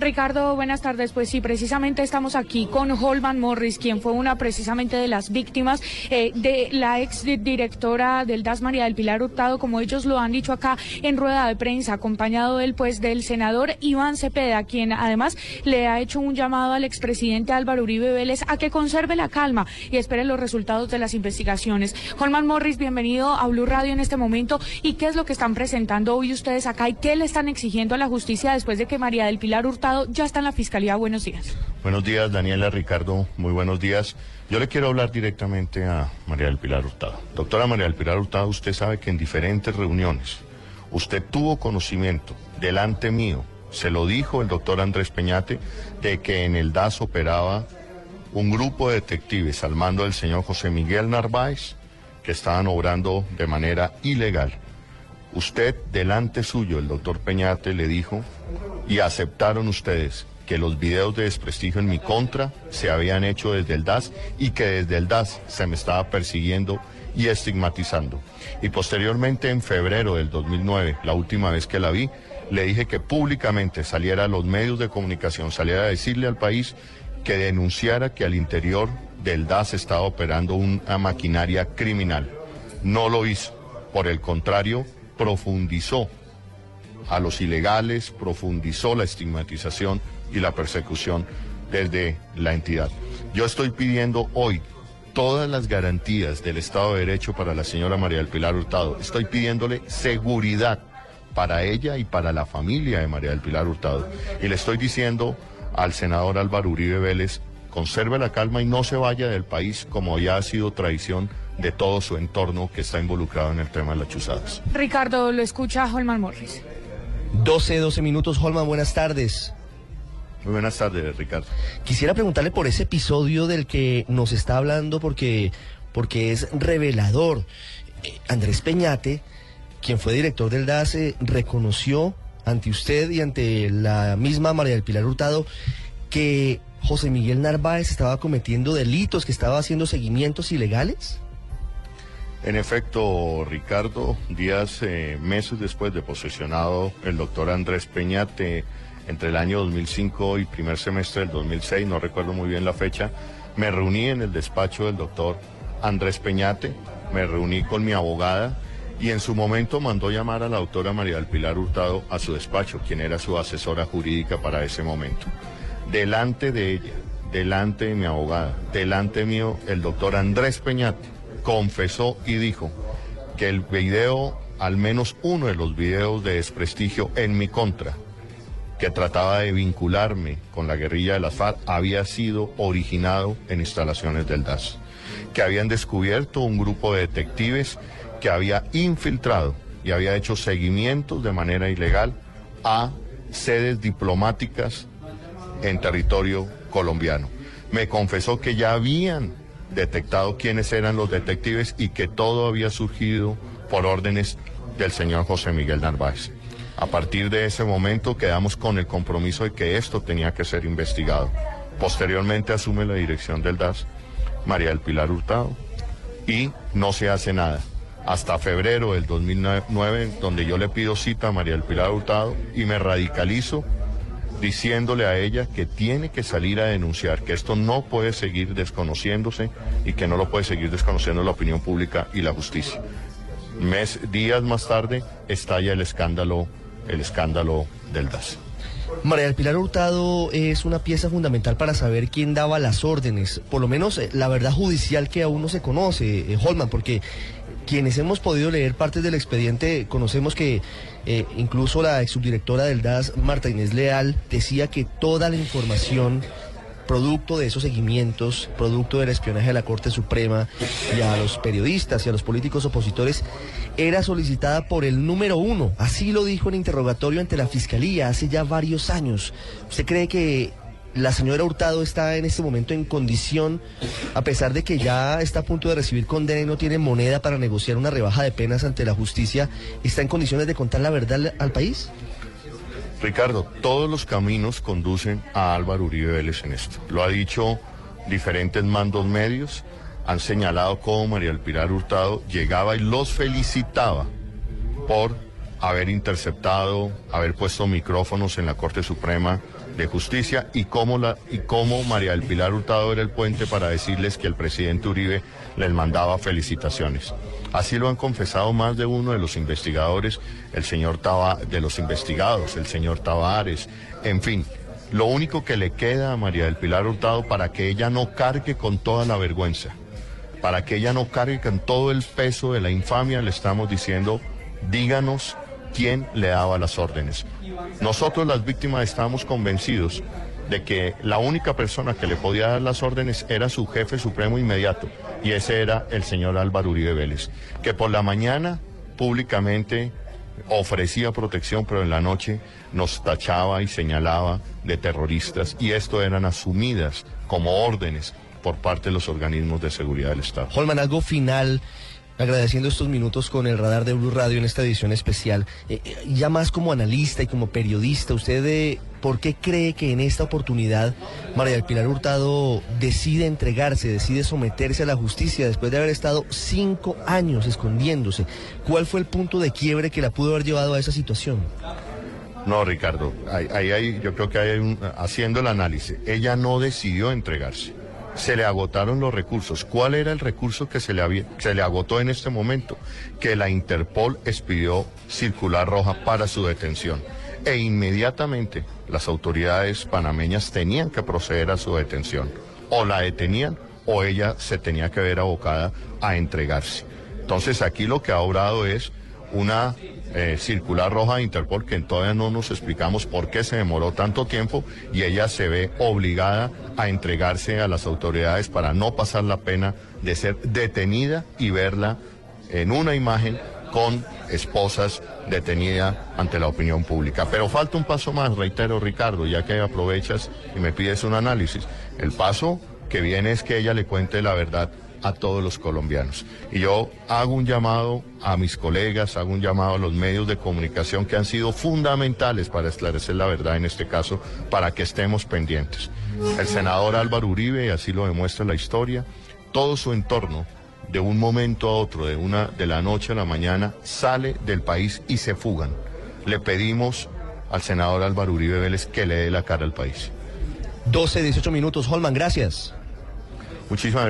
Ricardo, buenas tardes. Pues sí, precisamente estamos aquí con Holman Morris, quien fue una precisamente de las víctimas eh, de la ex directora del DAS María del Pilar Hurtado, como ellos lo han dicho acá en rueda de prensa, acompañado él pues del senador Iván Cepeda, quien además le ha hecho un llamado al expresidente Álvaro Uribe Vélez a que conserve la calma y espere los resultados de las investigaciones. Holman Morris, bienvenido a Blue Radio en este momento. ¿Y qué es lo que están presentando hoy ustedes acá y qué le están exigiendo a la justicia después de que María del Pilar Hurtado ya está en la Fiscalía. Buenos días. Buenos días, Daniela, Ricardo, muy buenos días. Yo le quiero hablar directamente a María del Pilar Hurtado. Doctora María del Pilar Hurtado, usted sabe que en diferentes reuniones usted tuvo conocimiento delante mío, se lo dijo el doctor Andrés Peñate, de que en el DAS operaba un grupo de detectives al mando del señor José Miguel Narváez que estaban obrando de manera ilegal. Usted, delante suyo, el doctor Peñate, le dijo, y aceptaron ustedes que los videos de desprestigio en mi contra se habían hecho desde el DAS y que desde el DAS se me estaba persiguiendo y estigmatizando. Y posteriormente, en febrero del 2009, la última vez que la vi, le dije que públicamente saliera a los medios de comunicación, saliera a decirle al país que denunciara que al interior del DAS estaba operando una maquinaria criminal. No lo hizo. Por el contrario, profundizó a los ilegales, profundizó la estigmatización y la persecución desde la entidad. Yo estoy pidiendo hoy todas las garantías del Estado de Derecho para la señora María del Pilar Hurtado. Estoy pidiéndole seguridad para ella y para la familia de María del Pilar Hurtado. Y le estoy diciendo al senador Álvaro Uribe Vélez, conserve la calma y no se vaya del país como ya ha sido tradición de todo su entorno que está involucrado en el tema de las chuzadas. Ricardo, lo escucha Holman Morris. 12, 12 minutos, Holman, buenas tardes. Muy buenas tardes, Ricardo. Quisiera preguntarle por ese episodio del que nos está hablando porque, porque es revelador. Eh, Andrés Peñate, quien fue director del DASE, reconoció ante usted y ante la misma María del Pilar Hurtado que José Miguel Narváez estaba cometiendo delitos, que estaba haciendo seguimientos ilegales. En efecto, Ricardo, días, eh, meses después de posesionado el doctor Andrés Peñate, entre el año 2005 y primer semestre del 2006, no recuerdo muy bien la fecha, me reuní en el despacho del doctor Andrés Peñate, me reuní con mi abogada y en su momento mandó llamar a la doctora María del Pilar Hurtado a su despacho, quien era su asesora jurídica para ese momento. Delante de ella, delante de mi abogada, delante mío, el doctor Andrés Peñate confesó y dijo que el video, al menos uno de los videos de desprestigio en mi contra, que trataba de vincularme con la guerrilla de las FARC, había sido originado en instalaciones del DAS, que habían descubierto un grupo de detectives que había infiltrado y había hecho seguimientos de manera ilegal a sedes diplomáticas en territorio colombiano. Me confesó que ya habían detectado quiénes eran los detectives y que todo había surgido por órdenes del señor José Miguel Narváez. A partir de ese momento quedamos con el compromiso de que esto tenía que ser investigado. Posteriormente asume la dirección del DAS María del Pilar Hurtado y no se hace nada. Hasta febrero del 2009, donde yo le pido cita a María del Pilar Hurtado y me radicalizo diciéndole a ella que tiene que salir a denunciar, que esto no puede seguir desconociéndose y que no lo puede seguir desconociendo la opinión pública y la justicia. Mes, días más tarde estalla el escándalo, el escándalo del DAS. María del Pilar Hurtado es una pieza fundamental para saber quién daba las órdenes, por lo menos eh, la verdad judicial que aún no se conoce, eh, Holman, porque quienes hemos podido leer partes del expediente conocemos que eh, incluso la ex subdirectora del DAS, Marta Inés Leal, decía que toda la información producto de esos seguimientos, producto del espionaje de la Corte Suprema y a los periodistas y a los políticos opositores, era solicitada por el número uno. Así lo dijo en interrogatorio ante la Fiscalía hace ya varios años. ¿Usted cree que la señora Hurtado está en este momento en condición, a pesar de que ya está a punto de recibir condena y no tiene moneda para negociar una rebaja de penas ante la justicia, está en condiciones de contar la verdad al país? Ricardo, todos los caminos conducen a Álvaro Uribe Vélez en esto. Lo ha dicho diferentes mandos medios, han señalado cómo María del Pilar Hurtado llegaba y los felicitaba por haber interceptado, haber puesto micrófonos en la Corte Suprema de Justicia y cómo, la, y cómo María del Pilar Hurtado era el puente para decirles que el presidente Uribe les mandaba felicitaciones. Así lo han confesado más de uno de los investigadores, el señor Tava, de los investigados, el señor Tavares, en fin. Lo único que le queda a María del Pilar Hurtado para que ella no cargue con toda la vergüenza, para que ella no cargue con todo el peso de la infamia, le estamos diciendo, díganos quién le daba las órdenes. Nosotros las víctimas estábamos convencidos de que la única persona que le podía dar las órdenes era su jefe supremo inmediato, y ese era el señor Álvaro Uribe Vélez, que por la mañana públicamente ofrecía protección, pero en la noche nos tachaba y señalaba de terroristas, y esto eran asumidas como órdenes por parte de los organismos de seguridad del Estado. Holman, algo final agradeciendo estos minutos con el radar de Blue Radio en esta edición especial. Eh, eh, ya más como analista y como periodista, ¿usted eh, por qué cree que en esta oportunidad María del Pilar Hurtado decide entregarse, decide someterse a la justicia después de haber estado cinco años escondiéndose? ¿Cuál fue el punto de quiebre que la pudo haber llevado a esa situación? No, Ricardo, ahí, hay, yo creo que hay un, haciendo el análisis, ella no decidió entregarse se le agotaron los recursos. ¿Cuál era el recurso que se le, había, se le agotó en este momento? Que la Interpol expidió circular roja para su detención. E inmediatamente las autoridades panameñas tenían que proceder a su detención. O la detenían o ella se tenía que ver abocada a entregarse. Entonces aquí lo que ha obrado es una eh, circular roja de Interpol que todavía no nos explicamos por qué se demoró tanto tiempo y ella se ve obligada a entregarse a las autoridades para no pasar la pena de ser detenida y verla en una imagen con esposas detenidas ante la opinión pública. Pero falta un paso más, reitero Ricardo, ya que aprovechas y me pides un análisis. El paso que viene es que ella le cuente la verdad a todos los colombianos. Y yo hago un llamado a mis colegas, hago un llamado a los medios de comunicación que han sido fundamentales para esclarecer la verdad en este caso, para que estemos pendientes. El senador Álvaro Uribe, y así lo demuestra la historia, todo su entorno de un momento a otro, de una de la noche a la mañana, sale del país y se fugan. Le pedimos al senador Álvaro Uribe Vélez que le dé la cara al país. 12, 18 minutos. Holman, gracias. Muchísimas gracias.